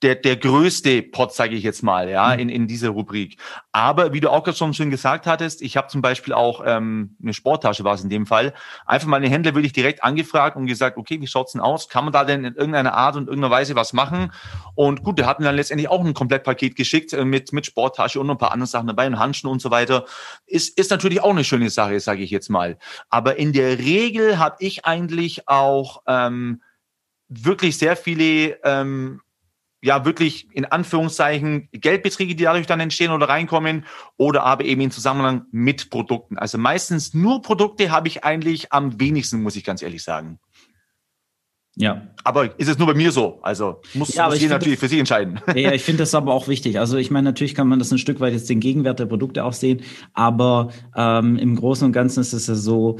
der, der größte Pot, sage ich jetzt mal, ja, mhm. in, in dieser Rubrik. Aber wie du auch schon schön gesagt hattest, ich habe zum Beispiel auch ähm, eine Sporttasche, war es in dem Fall, einfach mal eine Händler würde ich direkt angefragt und gesagt, okay, wie schaut's denn aus? Kann man da denn in irgendeiner Art und irgendeiner Weise was machen? Und gut, der hat mir dann letztendlich auch ein Komplettpaket geschickt äh, mit, mit Sporttasche und ein paar andere Sachen dabei und Handschuhen und so weiter. Ist, ist natürlich auch eine schöne Sache, sage ich jetzt mal. Aber in der Regel habe ich eigentlich auch ähm, wirklich sehr viele ähm, ja wirklich in Anführungszeichen Geldbeträge, die dadurch dann entstehen oder reinkommen, oder aber eben in Zusammenhang mit Produkten. Also meistens nur Produkte habe ich eigentlich am wenigsten, muss ich ganz ehrlich sagen. Ja. Aber ist es nur bei mir so? Also muss, ja, muss jeder natürlich das, für sich entscheiden. Ja, ich finde das aber auch wichtig. Also ich meine, natürlich kann man das ein Stück weit jetzt den Gegenwert der Produkte auch sehen, aber ähm, im Großen und Ganzen ist es ja so,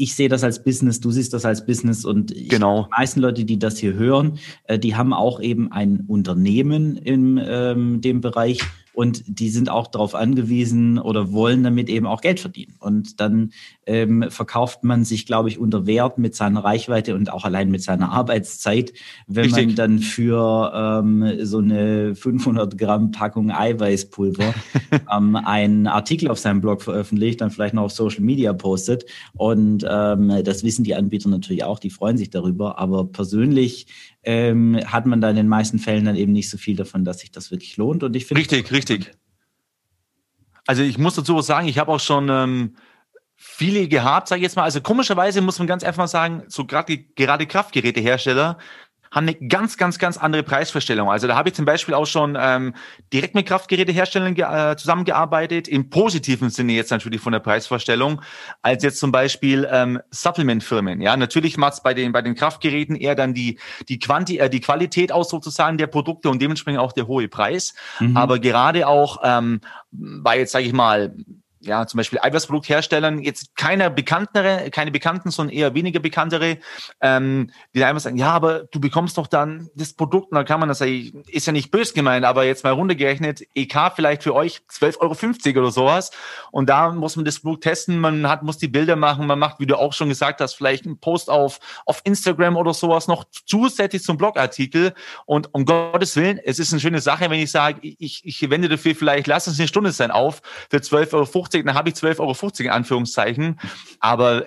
ich sehe das als Business, du siehst das als Business und genau. die meisten Leute, die das hier hören, äh, die haben auch eben ein Unternehmen in ähm, dem Bereich und die sind auch darauf angewiesen oder wollen damit eben auch Geld verdienen. Und dann ähm, verkauft man sich, glaube ich, unter Wert mit seiner Reichweite und auch allein mit seiner Arbeitszeit, wenn Richtig. man dann für ähm, so eine 500 Gramm Packung Eiweißpulver ähm, einen Artikel auf seinem Blog veröffentlicht, dann vielleicht noch auf Social Media postet. Und ähm, das wissen die Anbieter natürlich auch, die freuen sich darüber. Aber persönlich ähm, hat man da in den meisten Fällen dann eben nicht so viel davon, dass sich das wirklich lohnt. Und ich finde richtig, richtig. Also ich muss dazu was sagen, ich habe auch schon ähm, viele gehabt, sage ich jetzt mal. Also komischerweise muss man ganz einfach mal sagen, so gerade gerade Kraftgerätehersteller haben eine ganz, ganz, ganz andere Preisverstellung. Also da habe ich zum Beispiel auch schon ähm, direkt mit Kraftgeräteherstellern äh, zusammengearbeitet, im positiven Sinne jetzt natürlich von der Preisvorstellung, als jetzt zum Beispiel ähm, Supplement-Firmen. Ja, natürlich macht es bei den, bei den Kraftgeräten eher dann die, die, Quanti äh, die Qualität aus sozusagen der Produkte und dementsprechend auch der hohe Preis. Mhm. Aber gerade auch ähm, bei jetzt, sage ich mal, ja, zum Beispiel Eiweißproduktherstellern, jetzt keine bekanntere, keine bekannten, sondern eher weniger bekanntere, ähm, die einfach sagen, ja, aber du bekommst doch dann das Produkt, und dann kann man das sagen, ist ja nicht bös gemeint, aber jetzt mal runtergerechnet, EK vielleicht für euch 12,50 Euro oder sowas. Und da muss man das Produkt testen, man hat, muss die Bilder machen, man macht, wie du auch schon gesagt hast, vielleicht einen Post auf, auf Instagram oder sowas noch zusätzlich zum Blogartikel. Und um Gottes Willen, es ist eine schöne Sache, wenn ich sage, ich, ich wende dafür vielleicht, lass es eine Stunde sein auf, für 12,50 Euro dann habe ich 12,50 Euro in Anführungszeichen. Aber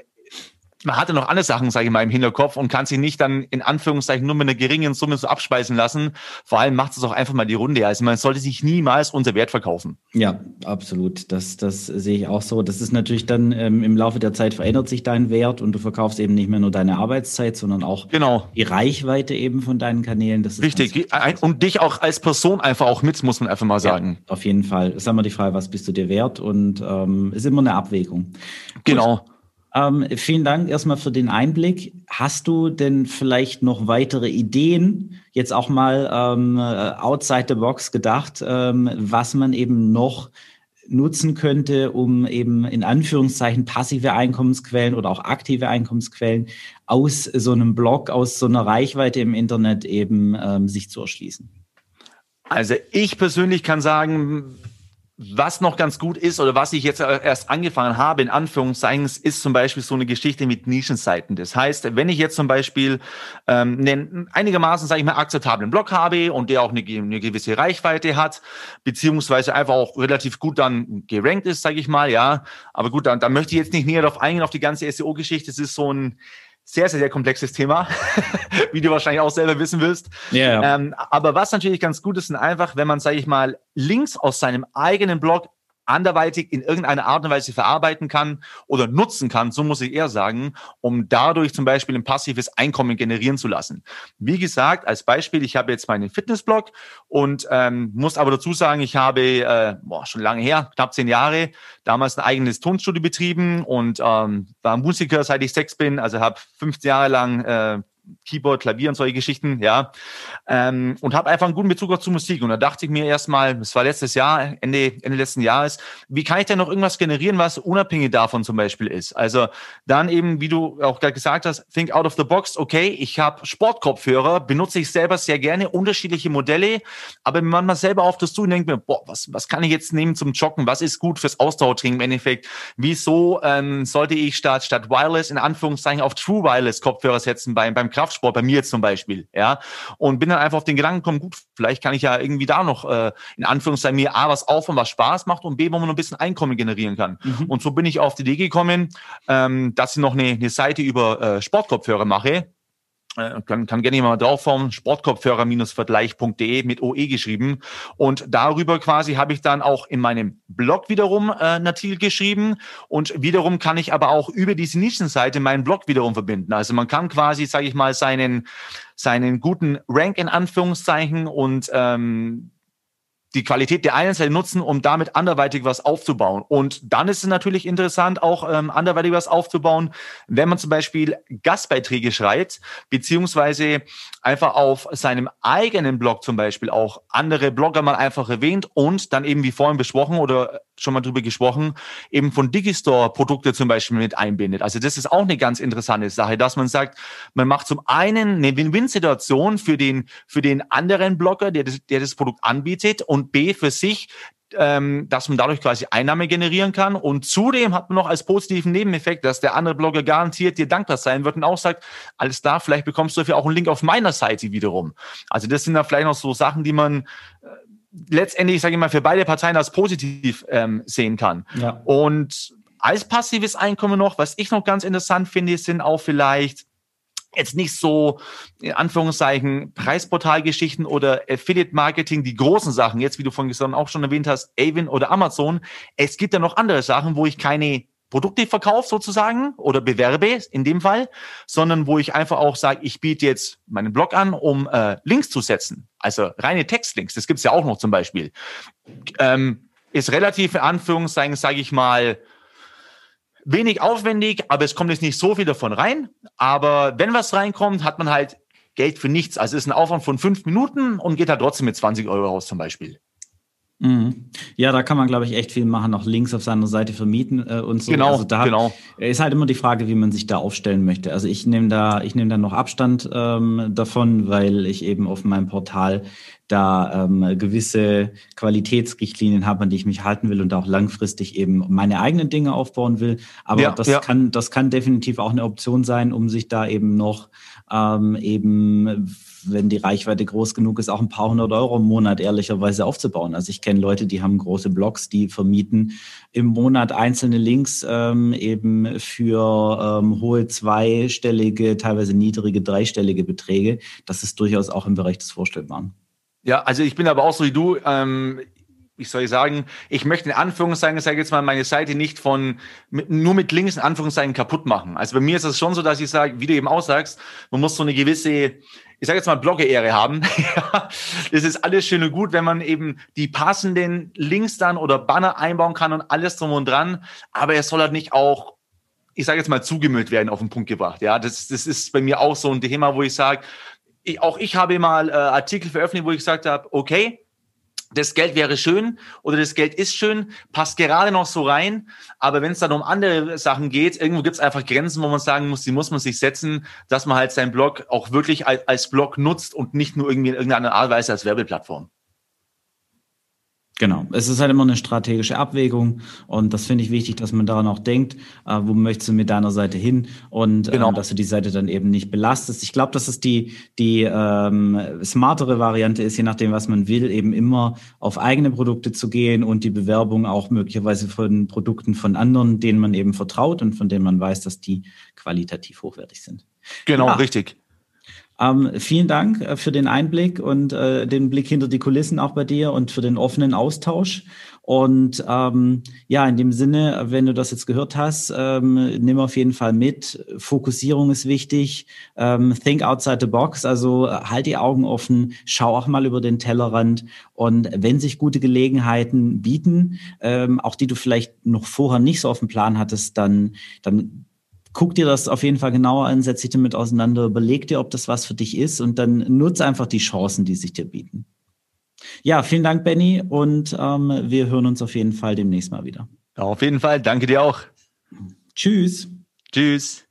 man hatte noch andere Sachen, sage ich mal, im Hinterkopf und kann sich nicht dann in Anführungszeichen nur mit einer geringen Summe so abspeisen lassen. Vor allem macht es auch einfach mal die Runde. Also man sollte sich niemals unter Wert verkaufen. Ja, absolut. Das, das sehe ich auch so. Das ist natürlich dann ähm, im Laufe der Zeit verändert sich dein Wert und du verkaufst eben nicht mehr nur deine Arbeitszeit, sondern auch genau. die Reichweite eben von deinen Kanälen. Das ist Richtig. Und dich auch als Person einfach auch mit, muss man einfach mal sagen. Ja, auf jeden Fall. Das ist immer die Frage, was bist du dir wert? Und ähm, ist immer eine Abwägung. Genau. Gut. Ähm, vielen Dank erstmal für den Einblick. Hast du denn vielleicht noch weitere Ideen, jetzt auch mal ähm, outside the box gedacht, ähm, was man eben noch nutzen könnte, um eben in Anführungszeichen passive Einkommensquellen oder auch aktive Einkommensquellen aus so einem Blog, aus so einer Reichweite im Internet eben ähm, sich zu erschließen? Also ich persönlich kann sagen, was noch ganz gut ist oder was ich jetzt erst angefangen habe, in Anführungszeichen, ist zum Beispiel so eine Geschichte mit Nischenseiten. Das heißt, wenn ich jetzt zum Beispiel ähm, einen einigermaßen, sage ich mal, akzeptablen Blog habe und der auch eine, eine gewisse Reichweite hat, beziehungsweise einfach auch relativ gut dann gerankt ist, sage ich mal, ja. Aber gut, dann, dann möchte ich jetzt nicht näher darauf eingehen, auf die ganze SEO-Geschichte. Es ist so ein sehr, sehr, sehr komplexes Thema, wie du wahrscheinlich auch selber wissen willst. Yeah. Ähm, aber was natürlich ganz gut ist, sind einfach, wenn man, sage ich mal, Links aus seinem eigenen Blog anderweitig in irgendeiner Art und Weise verarbeiten kann oder nutzen kann, so muss ich eher sagen, um dadurch zum Beispiel ein passives Einkommen generieren zu lassen. Wie gesagt, als Beispiel, ich habe jetzt meinen Fitnessblog und ähm, muss aber dazu sagen, ich habe äh, boah, schon lange her, knapp zehn Jahre, damals ein eigenes Tonstudio betrieben und ähm, war Musiker, seit ich sechs bin, also habe 15 Jahre lang äh, Keyboard, Klavier und solche Geschichten, ja. Ähm, und habe einfach einen guten Bezug auch zu Musik. Und da dachte ich mir erstmal, es war letztes Jahr, Ende, Ende letzten Jahres, wie kann ich denn noch irgendwas generieren, was unabhängig davon zum Beispiel ist? Also dann eben, wie du auch gerade gesagt hast, think out of the box, okay, ich habe Sportkopfhörer, benutze ich selber sehr gerne, unterschiedliche Modelle, aber wenn man mal selber auf das zu und denkt mir, boah, was, was kann ich jetzt nehmen zum Joggen? Was ist gut fürs Ausdauertraining im Endeffekt? Wieso ähm, sollte ich statt, statt Wireless in Anführungszeichen auf True Wireless Kopfhörer setzen beim, beim Kraftsport, bei mir jetzt zum Beispiel, ja? Und bin dann einfach auf den Gedanken gekommen, gut, vielleicht kann ich ja irgendwie da noch äh, in Anführungszeichen mir A, was aufbauen, was Spaß macht und B, wo man noch ein bisschen Einkommen generieren kann. Mhm. Und so bin ich auf die Idee gekommen, ähm, dass ich noch eine, eine Seite über äh, Sportkopfhörer mache, kann, kann gerne mal draufhauen, sportkopfhörer-vergleich.de mit OE geschrieben. Und darüber quasi habe ich dann auch in meinem Blog wiederum äh, Artikel geschrieben. Und wiederum kann ich aber auch über diese Nischenseite meinen Blog wiederum verbinden. Also man kann quasi, sage ich mal, seinen, seinen guten Rank in Anführungszeichen und ähm, die Qualität der einen Seite nutzen, um damit anderweitig was aufzubauen. Und dann ist es natürlich interessant, auch ähm, anderweitig was aufzubauen, wenn man zum Beispiel Gastbeiträge schreibt, beziehungsweise einfach auf seinem eigenen Blog zum Beispiel auch andere Blogger mal einfach erwähnt und dann eben wie vorhin besprochen oder schon mal drüber gesprochen, eben von Digistore Produkte zum Beispiel mit einbindet. Also das ist auch eine ganz interessante Sache, dass man sagt, man macht zum einen eine Win-Win-Situation für den, für den anderen Blogger, der das, der das Produkt anbietet und B für sich, ähm, dass man dadurch quasi Einnahme generieren kann. Und zudem hat man noch als positiven Nebeneffekt, dass der andere Blogger garantiert dir dankbar sein wird und auch sagt, alles da, vielleicht bekommst du dafür auch einen Link auf meiner Seite wiederum. Also das sind da vielleicht noch so Sachen, die man äh, letztendlich, sage ich mal, für beide Parteien als positiv ähm, sehen kann. Ja. Und als passives Einkommen noch, was ich noch ganz interessant finde, sind auch vielleicht jetzt nicht so, in Anführungszeichen, Preisportalgeschichten oder Affiliate-Marketing, die großen Sachen, jetzt wie du von gestern auch schon erwähnt hast, Avon oder Amazon. Es gibt ja noch andere Sachen, wo ich keine Produkte verkaufe sozusagen oder bewerbe in dem Fall, sondern wo ich einfach auch sage, ich biete jetzt meinen Blog an, um äh, Links zu setzen. Also reine Textlinks, das gibt's ja auch noch zum Beispiel. Ähm, ist relativ in Anführungszeichen, sage ich mal, wenig aufwendig, aber es kommt jetzt nicht so viel davon rein. Aber wenn was reinkommt, hat man halt Geld für nichts. Also es ist ein Aufwand von fünf Minuten und geht halt trotzdem mit 20 Euro raus zum Beispiel. Mhm. Ja, da kann man, glaube ich, echt viel machen, auch Links auf seiner Seite vermieten äh, und so. Genau, also da genau. ist halt immer die Frage, wie man sich da aufstellen möchte. Also ich nehme da, ich nehme da noch Abstand ähm, davon, weil ich eben auf meinem Portal da ähm, gewisse Qualitätsrichtlinien habe, an die ich mich halten will und auch langfristig eben meine eigenen Dinge aufbauen will. Aber ja, das ja. kann, das kann definitiv auch eine Option sein, um sich da eben noch ähm, eben wenn die Reichweite groß genug ist, auch ein paar hundert Euro im Monat ehrlicherweise aufzubauen. Also ich kenne Leute, die haben große Blogs, die vermieten im Monat einzelne Links ähm, eben für ähm, hohe zweistellige, teilweise niedrige dreistellige Beträge. Das ist durchaus auch im Bereich des Vorstellbaren. Ja, also ich bin aber auch so wie du. Ähm, ich soll sagen, ich möchte in Anführungszeichen, sage jetzt mal, meine Seite nicht von mit, nur mit Links in Anführungszeichen kaputt machen. Also bei mir ist es schon so, dass ich sage, wie du eben auch sagst, man muss so eine gewisse ich sage jetzt mal Blogger-Ehre haben. das ist alles schön und gut, wenn man eben die passenden Links dann oder Banner einbauen kann und alles drum und dran. Aber es soll halt nicht auch, ich sage jetzt mal, zugemüllt werden, auf den Punkt gebracht. Ja, das, das ist bei mir auch so ein Thema, wo ich sage, ich, auch ich habe mal äh, Artikel veröffentlicht, wo ich gesagt habe, okay, das Geld wäre schön oder das Geld ist schön, passt gerade noch so rein. Aber wenn es dann um andere Sachen geht, irgendwo gibt es einfach Grenzen, wo man sagen muss, die muss man sich setzen, dass man halt seinen Blog auch wirklich als, als Blog nutzt und nicht nur irgendwie in irgendeiner Art und Weise als Werbeplattform. Genau, es ist halt immer eine strategische Abwägung und das finde ich wichtig, dass man daran auch denkt, äh, wo möchtest du mit deiner Seite hin und äh, genau. äh, dass du die Seite dann eben nicht belastest. Ich glaube, dass es die, die ähm, smartere Variante ist, je nachdem, was man will, eben immer auf eigene Produkte zu gehen und die Bewerbung auch möglicherweise von Produkten von anderen, denen man eben vertraut und von denen man weiß, dass die qualitativ hochwertig sind. Genau, ja. richtig. Ähm, vielen Dank äh, für den Einblick und äh, den Blick hinter die Kulissen auch bei dir und für den offenen Austausch. Und ähm, ja, in dem Sinne, wenn du das jetzt gehört hast, ähm, nimm auf jeden Fall mit. Fokussierung ist wichtig. Ähm, think outside the box. Also halt die Augen offen, schau auch mal über den Tellerrand. Und wenn sich gute Gelegenheiten bieten, ähm, auch die du vielleicht noch vorher nicht so auf dem Plan hattest, dann, dann guck dir das auf jeden Fall genauer an, setz dich damit auseinander, überleg dir, ob das was für dich ist und dann nutze einfach die Chancen, die sich dir bieten. Ja, vielen Dank, Benny, und ähm, wir hören uns auf jeden Fall demnächst mal wieder. Auf jeden Fall, danke dir auch. Tschüss. Tschüss.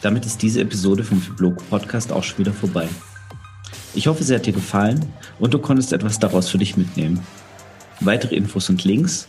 Damit ist diese Episode vom Fibloco Podcast auch schon wieder vorbei. Ich hoffe, sie hat dir gefallen und du konntest etwas daraus für dich mitnehmen. Weitere Infos und Links